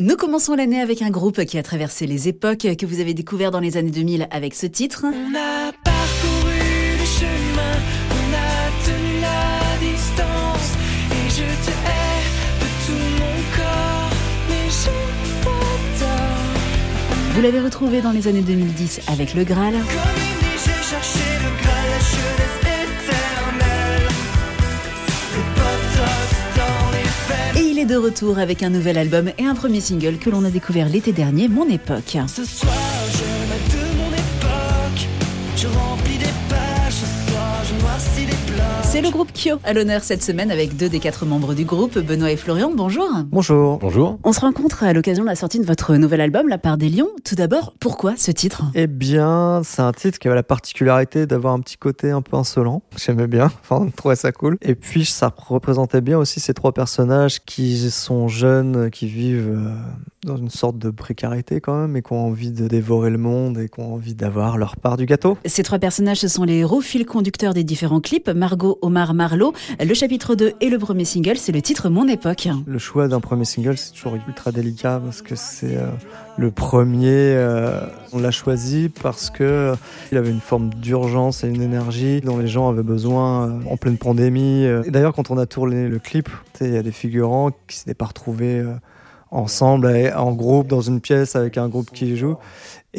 Nous commençons l'année avec un groupe qui a traversé les époques que vous avez découvert dans les années 2000 avec ce titre. On a parcouru le chemin, on a tenu la distance. Et je te hais de tout mon corps, mais je t'adore. Vous l'avez retrouvé dans les années 2010 avec Le Graal. Comme une le Graal, de retour avec un nouvel album et un premier single que l'on a découvert l'été dernier, Mon époque. C'est le groupe Kyo à l'honneur cette semaine avec deux des quatre membres du groupe, Benoît et Florian. Bonjour. Bonjour. Bonjour. On se rencontre à l'occasion de la sortie de votre nouvel album, La part des lions. Tout d'abord, pourquoi ce titre? Eh bien, c'est un titre qui avait la particularité d'avoir un petit côté un peu insolent. J'aimais bien, enfin, je trouvais ça cool. Et puis, ça représentait bien aussi ces trois personnages qui sont jeunes, qui vivent euh, dans une sorte de précarité quand même, et qui ont envie de dévorer le monde et qui ont envie d'avoir leur part du gâteau. Ces trois personnages, ce sont les héros, fil conducteurs des différents clips, Margot, Omar, Marlowe. Le chapitre 2 et le premier single, c'est le titre Mon époque. Le choix d'un premier single, c'est toujours ultra délicat parce que c'est euh, le premier. euh, on l'a choisi parce que euh, il avait une forme d'urgence et une énergie dont les gens avaient besoin en pleine pandémie. d'ailleurs, quand on a tourné le clip, il y a des figurants qui s'étaient pas retrouvés ensemble, en groupe, dans une pièce avec un groupe qui joue.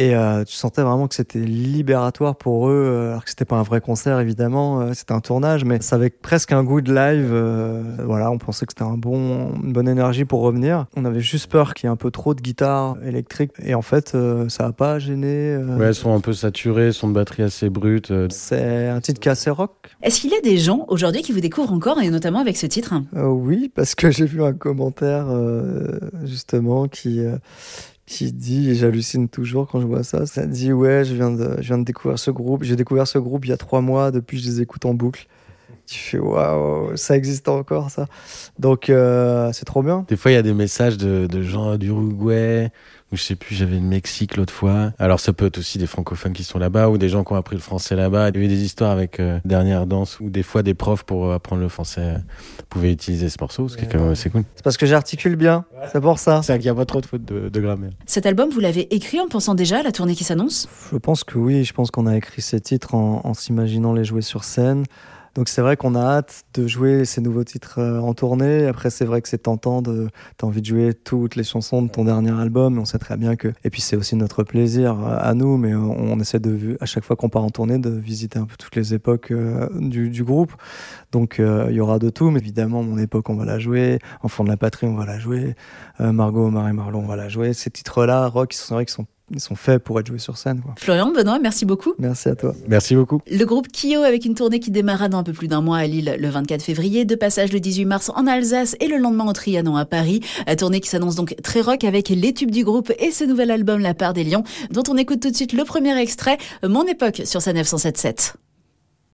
Et euh, tu sentais vraiment que c'était libératoire pour eux, euh, alors que c'était pas un vrai concert évidemment, euh, c'était un tournage, mais ça avait presque un goût de live. euh, voilà, on pensait que c'était un bon, une bonne énergie pour revenir. On avait juste peur qu'il y ait un peu trop de guitare électrique, et en fait, euh, ça a pas gêné. euh, Ouais, elles sont un peu saturées, son de batterie assez brute. euh, C'est un titre qui est assez rock. Est-ce qu'il y a des gens aujourd'hui qui vous découvrent encore, et notamment avec ce titre? Euh, oui, parce que j'ai vu un commentaire euh, justement qui euh, qui dit, et j'hallucine toujours quand je vois ça, ça dit ouais, je viens de je viens de découvrir ce groupe, j'ai découvert ce groupe il y a trois mois, depuis je les écoute en boucle. Tu fais waouh, ça existe encore ça. Donc euh, c'est trop bien. Des fois, il y a des messages de, de gens d'Uruguay, ou je sais plus, j'avais le Mexique l'autre fois. Alors, ça peut être aussi des francophones qui sont là-bas, ou des gens qui ont appris le français là-bas. Il y a eu des histoires avec euh, Dernière Danse, où des fois, des profs, pour apprendre le français, euh, pouvaient utiliser ce morceau, ce qui est quand même assez cool. C'est parce que j'articule bien, c'est pour ça. C'est qu'il n'y a pas trop de fautes de, de grammaire. Cet album, vous l'avez écrit en pensant déjà à la tournée qui s'annonce? Je pense que oui, je pense qu'on a écrit ces titres en, en s'imaginant les jouer sur scène. Donc c'est vrai qu'on a hâte de jouer ces nouveaux titres euh, en tournée. Après c'est vrai que c'est tentant de t'as envie de jouer toutes les chansons de ton dernier album. On sait très bien que et puis c'est aussi notre plaisir euh, à nous. Mais on, on essaie de à chaque fois qu'on part en tournée de visiter un peu toutes les époques euh, du, du groupe. Donc euh, il y aura de tout. Mais évidemment mon époque on va la jouer. Enfant de la patrie on va la jouer. Euh, Margot, Omar et Marlon on va la jouer. Ces titres là rock c'est vrai qu'ils sont sont faits pour être joués sur scène. Quoi. Florian, Benoît, merci beaucoup. Merci à toi. Merci beaucoup. Le groupe Kyo avec une tournée qui démarra dans un peu plus d'un mois à Lille le 24 février, de passage le 18 mars en Alsace et le lendemain au Trianon à Paris. La tournée qui s'annonce donc très rock avec les tubes du groupe et ce nouvel album La part des lions dont on écoute tout de suite le premier extrait, Mon époque sur sa 977.